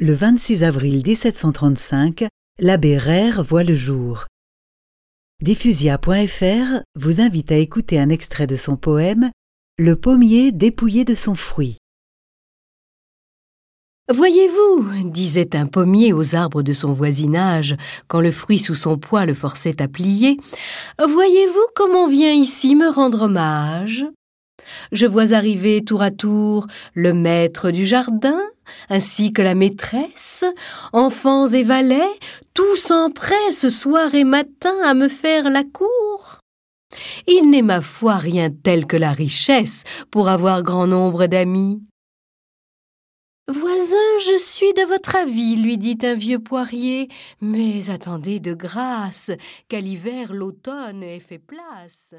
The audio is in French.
Le 26 avril 1735, l'abbé Rère voit le jour. Diffusia.fr vous invite à écouter un extrait de son poème Le pommier dépouillé de son fruit. Voyez-vous, disait un pommier aux arbres de son voisinage, quand le fruit sous son poids le forçait à plier, voyez-vous comment on vient ici me rendre hommage? Je vois arriver tour à tour le maître du jardin, ainsi que la maîtresse, enfants et valets, tous s'empressent soir et matin à me faire la cour. Il n'est ma foi rien tel que la richesse pour avoir grand nombre d'amis. Voisin, je suis de votre avis, lui dit un vieux poirier, mais attendez de grâce qu'à l'hiver l'automne ait fait place.